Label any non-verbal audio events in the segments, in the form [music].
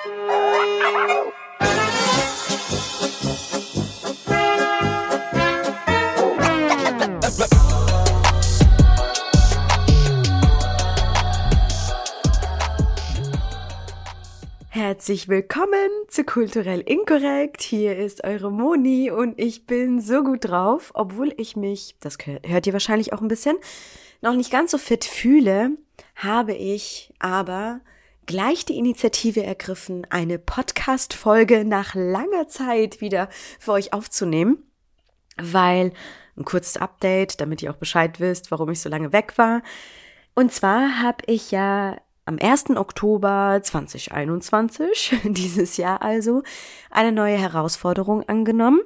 Herzlich willkommen zu Kulturell Inkorrekt. Hier ist eure Moni und ich bin so gut drauf, obwohl ich mich, das hört ihr wahrscheinlich auch ein bisschen, noch nicht ganz so fit fühle, habe ich aber gleich die Initiative ergriffen, eine Podcast-Folge nach langer Zeit wieder für euch aufzunehmen, weil ein kurzes Update, damit ihr auch Bescheid wisst, warum ich so lange weg war. Und zwar habe ich ja am 1. Oktober 2021, [laughs] dieses Jahr also, eine neue Herausforderung angenommen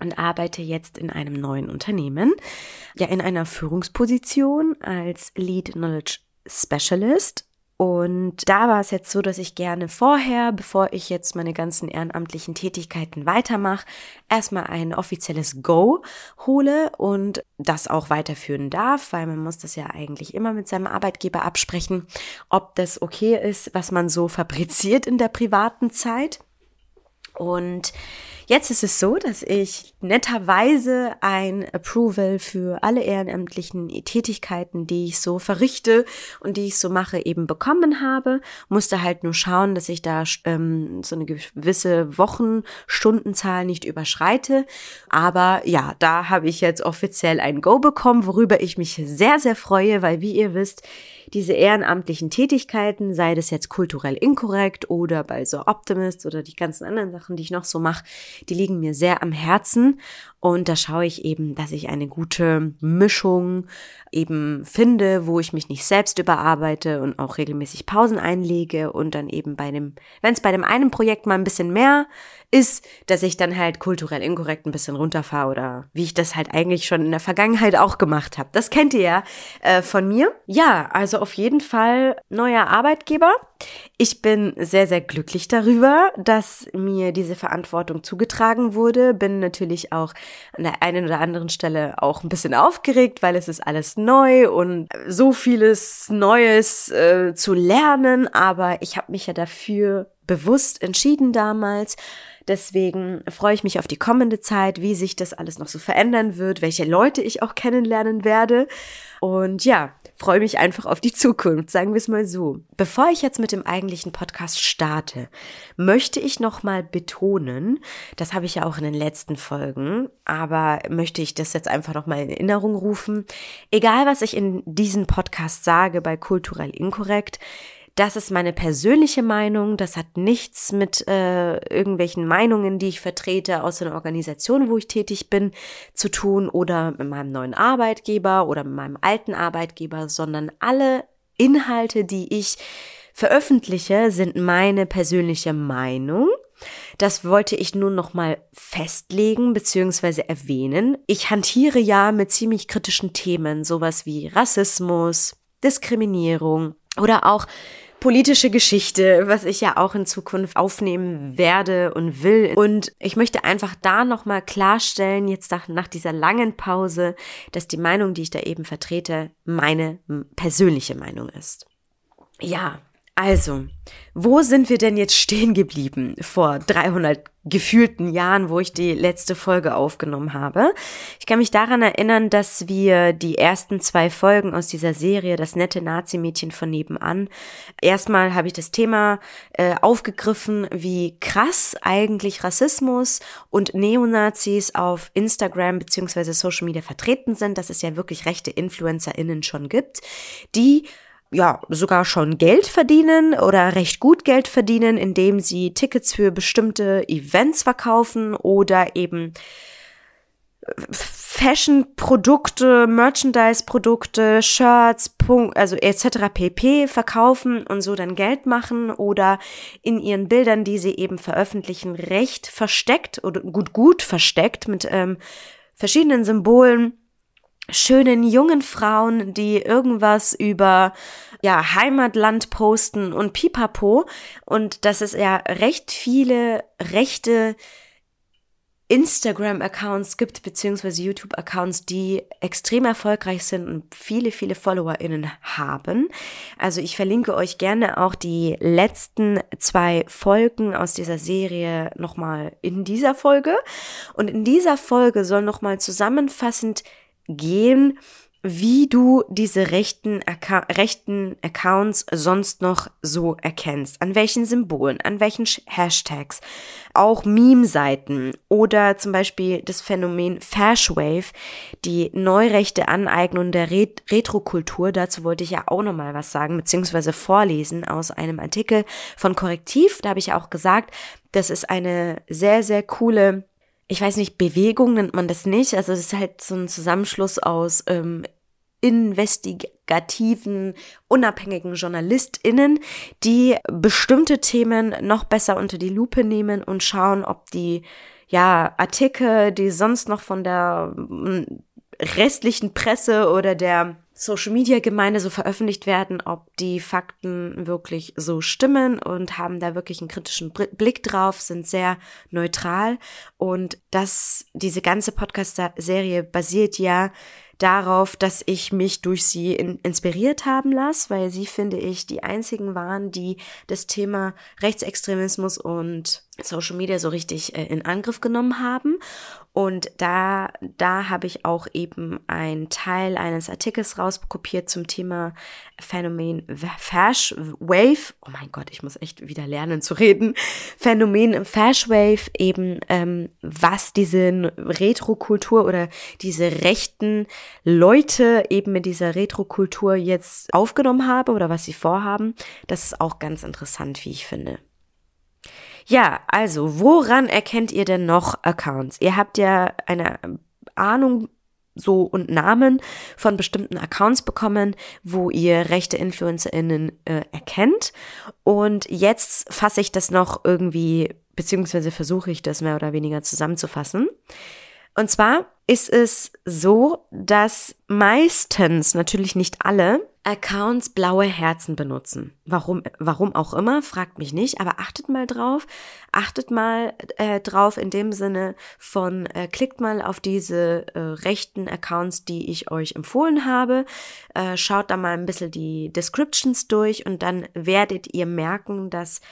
und arbeite jetzt in einem neuen Unternehmen, ja in einer Führungsposition als Lead Knowledge Specialist und da war es jetzt so, dass ich gerne vorher, bevor ich jetzt meine ganzen ehrenamtlichen Tätigkeiten weitermache, erstmal ein offizielles Go hole und das auch weiterführen darf, weil man muss das ja eigentlich immer mit seinem Arbeitgeber absprechen, ob das okay ist, was man so [laughs] fabriziert in der privaten Zeit. Und Jetzt ist es so, dass ich netterweise ein Approval für alle ehrenamtlichen Tätigkeiten, die ich so verrichte und die ich so mache, eben bekommen habe. Musste halt nur schauen, dass ich da ähm, so eine gewisse Wochenstundenzahl nicht überschreite. Aber ja, da habe ich jetzt offiziell ein Go bekommen, worüber ich mich sehr, sehr freue, weil wie ihr wisst, diese ehrenamtlichen Tätigkeiten, sei das jetzt kulturell inkorrekt oder bei so Optimist oder die ganzen anderen Sachen, die ich noch so mache, die liegen mir sehr am Herzen. Und da schaue ich eben, dass ich eine gute Mischung eben finde, wo ich mich nicht selbst überarbeite und auch regelmäßig Pausen einlege und dann eben bei dem, wenn es bei dem einen Projekt mal ein bisschen mehr ist, dass ich dann halt kulturell inkorrekt ein bisschen runterfahre oder wie ich das halt eigentlich schon in der Vergangenheit auch gemacht habe. Das kennt ihr ja äh, von mir. Ja, also auf jeden Fall neuer Arbeitgeber. Ich bin sehr, sehr glücklich darüber, dass mir diese Verantwortung zugetragen wurde. Bin natürlich auch an der einen oder anderen Stelle auch ein bisschen aufgeregt, weil es ist alles neu und so vieles Neues äh, zu lernen. Aber ich habe mich ja dafür bewusst entschieden damals. Deswegen freue ich mich auf die kommende Zeit, wie sich das alles noch so verändern wird, welche Leute ich auch kennenlernen werde. Und ja, freue mich einfach auf die Zukunft, sagen wir es mal so. Bevor ich jetzt mit dem eigentlichen Podcast starte, möchte ich nochmal betonen, das habe ich ja auch in den letzten Folgen, aber möchte ich das jetzt einfach nochmal in Erinnerung rufen. Egal, was ich in diesem Podcast sage bei kulturell inkorrekt, das ist meine persönliche Meinung. Das hat nichts mit äh, irgendwelchen Meinungen, die ich vertrete aus einer Organisation, wo ich tätig bin, zu tun oder mit meinem neuen Arbeitgeber oder mit meinem alten Arbeitgeber, sondern alle Inhalte, die ich veröffentliche, sind meine persönliche Meinung. Das wollte ich nun nochmal festlegen bzw. erwähnen. Ich hantiere ja mit ziemlich kritischen Themen, sowas wie Rassismus, Diskriminierung oder auch politische Geschichte, was ich ja auch in Zukunft aufnehmen werde und will. Und ich möchte einfach da nochmal klarstellen, jetzt nach, nach dieser langen Pause, dass die Meinung, die ich da eben vertrete, meine persönliche Meinung ist. Ja, also, wo sind wir denn jetzt stehen geblieben vor 300 gefühlten Jahren, wo ich die letzte Folge aufgenommen habe? Ich kann mich daran erinnern, dass wir die ersten zwei Folgen aus dieser Serie, das nette Nazi-Mädchen von nebenan, erstmal habe ich das Thema äh, aufgegriffen, wie krass eigentlich Rassismus und Neonazis auf Instagram beziehungsweise Social Media vertreten sind, dass es ja wirklich rechte InfluencerInnen schon gibt, die ja, sogar schon Geld verdienen oder recht gut Geld verdienen, indem sie Tickets für bestimmte Events verkaufen oder eben äh, Fashion-Produkte, Merchandise-Produkte, Shirts, also etc. pp. verkaufen und so dann Geld machen oder in ihren Bildern, die sie eben veröffentlichen, recht versteckt oder gut gut versteckt mit ähm, verschiedenen Symbolen schönen jungen Frauen, die irgendwas über ja Heimatland posten und Pipapo und dass es ja recht viele rechte Instagram-Accounts gibt, beziehungsweise YouTube-Accounts, die extrem erfolgreich sind und viele, viele FollowerInnen haben. Also ich verlinke euch gerne auch die letzten zwei Folgen aus dieser Serie nochmal in dieser Folge. Und in dieser Folge soll nochmal zusammenfassend gehen, wie du diese rechten, Acca rechten Accounts sonst noch so erkennst. An welchen Symbolen, an welchen Hashtags, auch Meme-Seiten oder zum Beispiel das Phänomen Fashwave, die neurechte Aneignung der Ret Retrokultur. Dazu wollte ich ja auch nochmal was sagen, beziehungsweise vorlesen aus einem Artikel von Korrektiv. Da habe ich ja auch gesagt, das ist eine sehr, sehr coole ich weiß nicht, Bewegung nennt man das nicht. Also es ist halt so ein Zusammenschluss aus ähm, investigativen, unabhängigen JournalistInnen, die bestimmte Themen noch besser unter die Lupe nehmen und schauen, ob die ja, Artikel, die sonst noch von der restlichen Presse oder der Social Media Gemeinde so veröffentlicht werden, ob die Fakten wirklich so stimmen und haben da wirklich einen kritischen Blick drauf, sind sehr neutral. Und das, diese ganze Podcast-Serie basiert ja darauf, dass ich mich durch sie in, inspiriert haben lasse, weil sie, finde ich, die einzigen waren, die das Thema Rechtsextremismus und Social Media so richtig äh, in Angriff genommen haben. Und da, da habe ich auch eben einen Teil eines Artikels rauskopiert zum Thema Phänomen Fash Wave. Oh mein Gott, ich muss echt wieder lernen zu reden. Phänomen Fash Wave, eben ähm, was diese Retrokultur oder diese rechten Leute eben mit dieser Retrokultur jetzt aufgenommen haben oder was sie vorhaben. Das ist auch ganz interessant, wie ich finde. Ja, also, woran erkennt ihr denn noch Accounts? Ihr habt ja eine Ahnung so und Namen von bestimmten Accounts bekommen, wo ihr rechte InfluencerInnen äh, erkennt. Und jetzt fasse ich das noch irgendwie, beziehungsweise versuche ich das mehr oder weniger zusammenzufassen. Und zwar ist es so, dass meistens, natürlich nicht alle, Accounts blaue Herzen benutzen. Warum, warum auch immer, fragt mich nicht, aber achtet mal drauf. Achtet mal äh, drauf in dem Sinne von, äh, klickt mal auf diese äh, rechten Accounts, die ich euch empfohlen habe. Äh, schaut da mal ein bisschen die Descriptions durch und dann werdet ihr merken, dass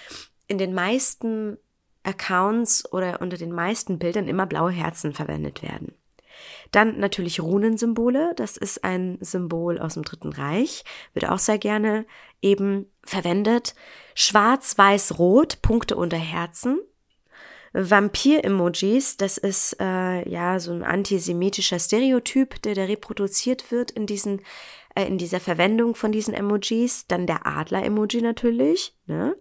in den meisten Accounts oder unter den meisten Bildern immer blaue Herzen verwendet werden. Dann natürlich Runensymbole. Das ist ein Symbol aus dem Dritten Reich. Wird auch sehr gerne eben verwendet. Schwarz, Weiß, Rot, Punkte unter Herzen. Vampir-Emojis, das ist äh, ja so ein antisemitischer Stereotyp, der, der reproduziert wird in diesen äh, in dieser Verwendung von diesen Emojis. Dann der Adler-Emoji natürlich. Ne?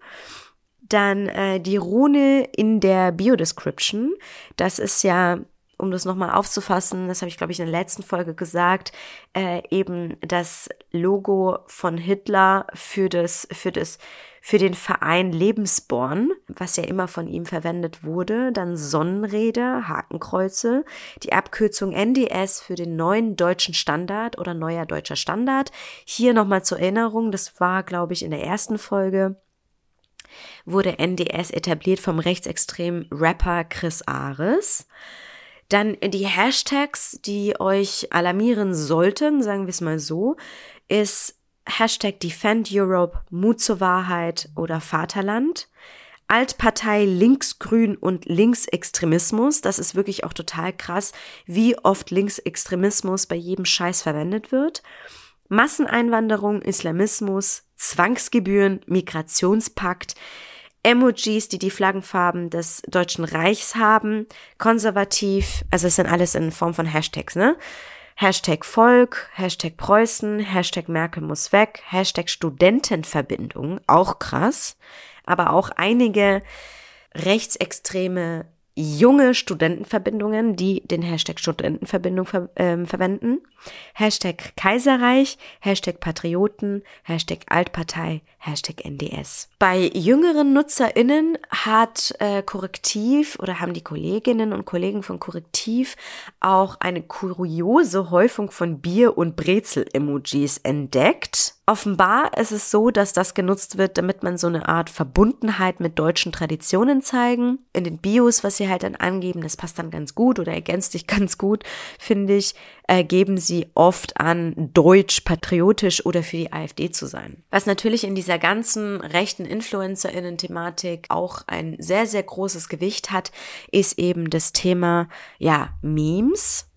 Dann äh, die Rune in der Bio-Description. Das ist ja um das nochmal aufzufassen, das habe ich, glaube ich, in der letzten Folge gesagt, äh, eben das Logo von Hitler für das, für das, für den Verein Lebensborn, was ja immer von ihm verwendet wurde, dann Sonnenräder, Hakenkreuze, die Abkürzung NDS für den neuen deutschen Standard oder neuer deutscher Standard. Hier nochmal zur Erinnerung, das war, glaube ich, in der ersten Folge wurde NDS etabliert vom rechtsextremen Rapper Chris Ares. Dann die Hashtags, die euch alarmieren sollten, sagen wir es mal so, ist Hashtag Defend Europe, Mut zur Wahrheit oder Vaterland. Altpartei Linksgrün und Linksextremismus. Das ist wirklich auch total krass, wie oft Linksextremismus bei jedem Scheiß verwendet wird. Masseneinwanderung, Islamismus, Zwangsgebühren, Migrationspakt. Emojis, die die Flaggenfarben des Deutschen Reichs haben, konservativ, also es sind alles in Form von Hashtags, ne? Hashtag Volk, Hashtag Preußen, Hashtag Merkel muss weg, Hashtag Studentenverbindung, auch krass, aber auch einige rechtsextreme junge Studentenverbindungen, die den Hashtag Studentenverbindung ver äh, verwenden. Hashtag Kaiserreich, Hashtag Patrioten, Hashtag Altpartei, Hashtag NDS. Bei jüngeren NutzerInnen hat äh, Korrektiv oder haben die Kolleginnen und Kollegen von Korrektiv auch eine kuriose Häufung von Bier- und Brezel-Emojis entdeckt. Offenbar ist es so, dass das genutzt wird, damit man so eine Art Verbundenheit mit deutschen Traditionen zeigen. In den Bios, was sie halt dann angeben, das passt dann ganz gut oder ergänzt sich [laughs] ganz gut, finde ich, äh, geben sie oft an, deutsch, patriotisch oder für die AfD zu sein. Was natürlich in dieser ganzen rechten InfluencerInnen-Thematik auch ein sehr, sehr großes Gewicht hat, ist eben das Thema, ja, Memes.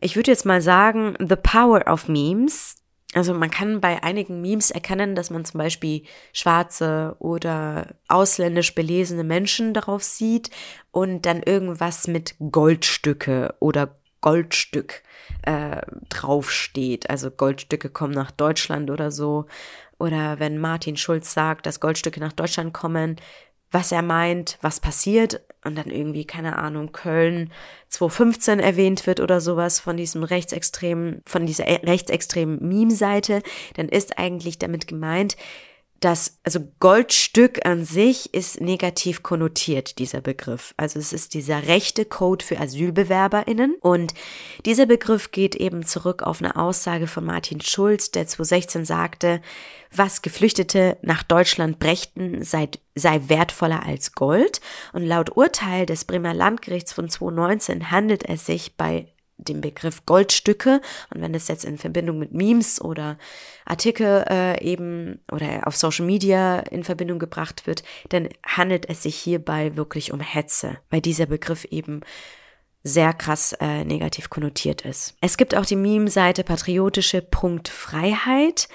Ich würde jetzt mal sagen, the power of Memes also man kann bei einigen Memes erkennen, dass man zum Beispiel schwarze oder ausländisch belesene Menschen darauf sieht und dann irgendwas mit Goldstücke oder Goldstück äh, draufsteht. Also Goldstücke kommen nach Deutschland oder so. Oder wenn Martin Schulz sagt, dass Goldstücke nach Deutschland kommen, was er meint, was passiert. Und dann irgendwie, keine Ahnung, Köln 2015 erwähnt wird oder sowas von diesem rechtsextremen, von dieser rechtsextremen Meme-Seite, dann ist eigentlich damit gemeint, das, also Goldstück an sich ist negativ konnotiert, dieser Begriff. Also es ist dieser rechte Code für AsylbewerberInnen. Und dieser Begriff geht eben zurück auf eine Aussage von Martin Schulz, der 2016 sagte, was Geflüchtete nach Deutschland brächten, sei, sei wertvoller als Gold. Und laut Urteil des Bremer Landgerichts von 2019 handelt es sich bei dem Begriff Goldstücke und wenn das jetzt in Verbindung mit Memes oder Artikel äh, eben oder auf Social Media in Verbindung gebracht wird, dann handelt es sich hierbei wirklich um Hetze, weil dieser Begriff eben sehr krass äh, negativ konnotiert ist. Es gibt auch die Meme-Seite patriotische Punkt Freiheit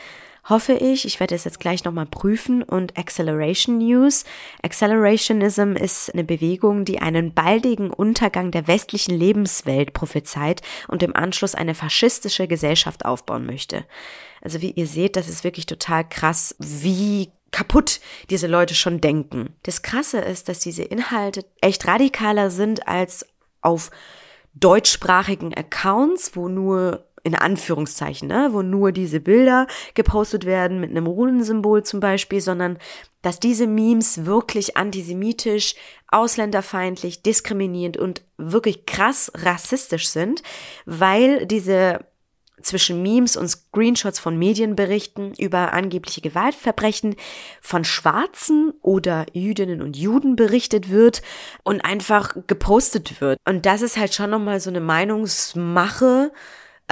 hoffe ich. Ich werde es jetzt gleich nochmal prüfen. Und Acceleration News. Accelerationism ist eine Bewegung, die einen baldigen Untergang der westlichen Lebenswelt prophezeit und im Anschluss eine faschistische Gesellschaft aufbauen möchte. Also wie ihr seht, das ist wirklich total krass, wie kaputt diese Leute schon denken. Das Krasse ist, dass diese Inhalte echt radikaler sind als auf deutschsprachigen Accounts, wo nur in Anführungszeichen, ne, wo nur diese Bilder gepostet werden mit einem Runensymbol zum Beispiel, sondern dass diese Memes wirklich antisemitisch, ausländerfeindlich, diskriminierend und wirklich krass rassistisch sind, weil diese zwischen Memes und Screenshots von Medienberichten über angebliche Gewaltverbrechen von Schwarzen oder Jüdinnen und Juden berichtet wird und einfach gepostet wird. Und das ist halt schon nochmal so eine Meinungsmache,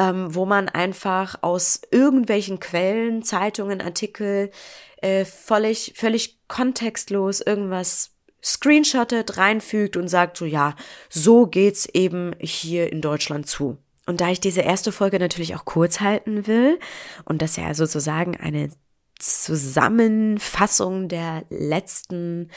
ähm, wo man einfach aus irgendwelchen Quellen, Zeitungen, Artikel äh, völlig, völlig kontextlos irgendwas screenshottet, reinfügt und sagt so, ja, so geht's eben hier in Deutschland zu. Und da ich diese erste Folge natürlich auch kurz halten will und das ja sozusagen eine Zusammenfassung der letzten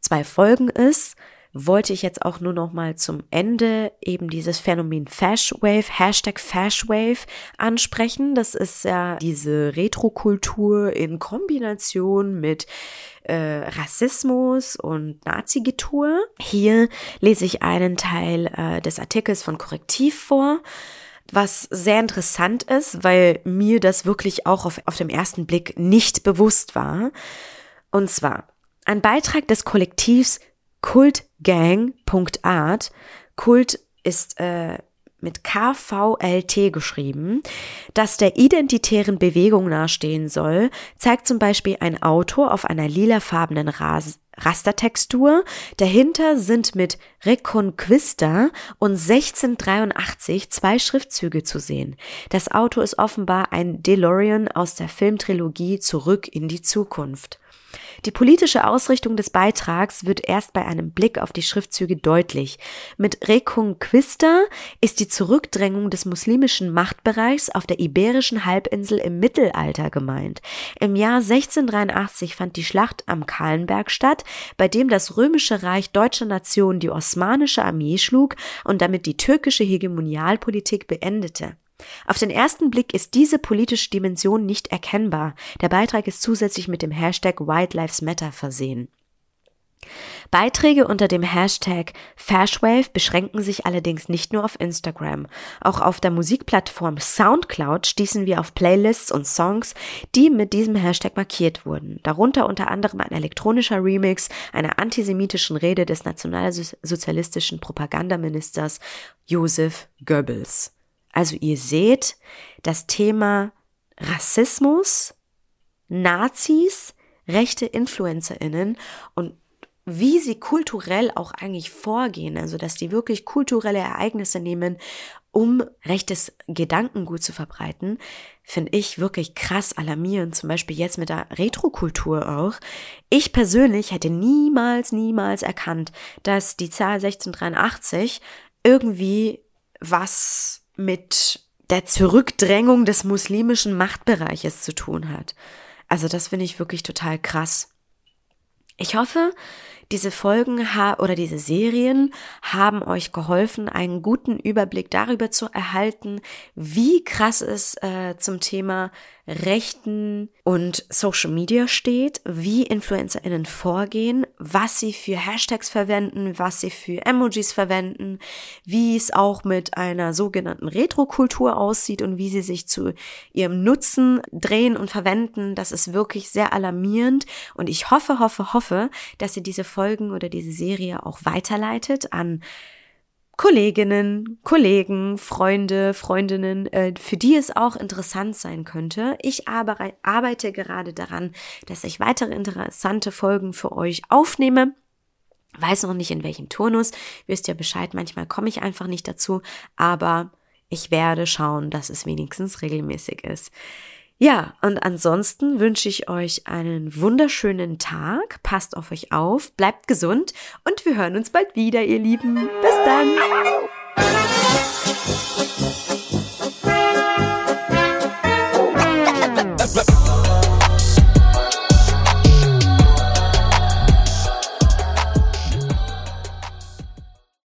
zwei Folgen ist, wollte ich jetzt auch nur noch mal zum Ende eben dieses Phänomen Fashwave, Hashtag Fashwave ansprechen. Das ist ja diese Retrokultur in Kombination mit äh, Rassismus und Nazi-Getue. Hier lese ich einen Teil äh, des Artikels von Korrektiv vor was sehr interessant ist, weil mir das wirklich auch auf, auf dem ersten Blick nicht bewusst war. Und zwar, ein Beitrag des Kollektivs kultgang.art. Kult ist äh, mit KVLT geschrieben, das der identitären Bewegung nahestehen soll, zeigt zum Beispiel ein Auto auf einer lilafarbenen Ras Rastertextur. Dahinter sind mit Reconquista und 1683 zwei Schriftzüge zu sehen. Das Auto ist offenbar ein DeLorean aus der Filmtrilogie Zurück in die Zukunft. Die politische Ausrichtung des Beitrags wird erst bei einem Blick auf die Schriftzüge deutlich. Mit Reconquista ist die Zurückdrängung des muslimischen Machtbereichs auf der iberischen Halbinsel im Mittelalter gemeint. Im Jahr 1683 fand die Schlacht am Kahlenberg statt, bei dem das römische Reich deutscher Nation die osmanische Armee schlug und damit die türkische Hegemonialpolitik beendete. Auf den ersten Blick ist diese politische Dimension nicht erkennbar. Der Beitrag ist zusätzlich mit dem Hashtag White Lives Matter versehen. Beiträge unter dem Hashtag Fashwave beschränken sich allerdings nicht nur auf Instagram. Auch auf der Musikplattform Soundcloud stießen wir auf Playlists und Songs, die mit diesem Hashtag markiert wurden. Darunter unter anderem ein elektronischer Remix einer antisemitischen Rede des nationalsozialistischen Propagandaministers Josef Goebbels. Also ihr seht, das Thema Rassismus Nazis, rechte InfluencerInnen und wie sie kulturell auch eigentlich vorgehen, also dass die wirklich kulturelle Ereignisse nehmen, um rechtes Gedankengut zu verbreiten, finde ich wirklich krass alarmierend. Zum Beispiel jetzt mit der Retrokultur auch. Ich persönlich hätte niemals, niemals erkannt, dass die Zahl 1683 irgendwie was mit der Zurückdrängung des muslimischen Machtbereiches zu tun hat. Also das finde ich wirklich total krass. Ich hoffe, diese Folgen oder diese Serien haben euch geholfen, einen guten Überblick darüber zu erhalten, wie krass es äh, zum Thema Rechten und Social Media steht, wie InfluencerInnen vorgehen, was sie für Hashtags verwenden, was sie für Emojis verwenden, wie es auch mit einer sogenannten Retrokultur aussieht und wie sie sich zu ihrem Nutzen drehen und verwenden. Das ist wirklich sehr alarmierend und ich hoffe, hoffe, hoffe, dass ihr diese Folgen oder diese Serie auch weiterleitet an Kolleginnen, Kollegen, Freunde, Freundinnen, äh, für die es auch interessant sein könnte. Ich arbeite gerade daran, dass ich weitere interessante Folgen für euch aufnehme. Weiß noch nicht in welchem Turnus. Wisst ihr Bescheid, manchmal komme ich einfach nicht dazu, aber ich werde schauen, dass es wenigstens regelmäßig ist. Ja, und ansonsten wünsche ich euch einen wunderschönen Tag. Passt auf euch auf, bleibt gesund und wir hören uns bald wieder, ihr Lieben. Bis dann.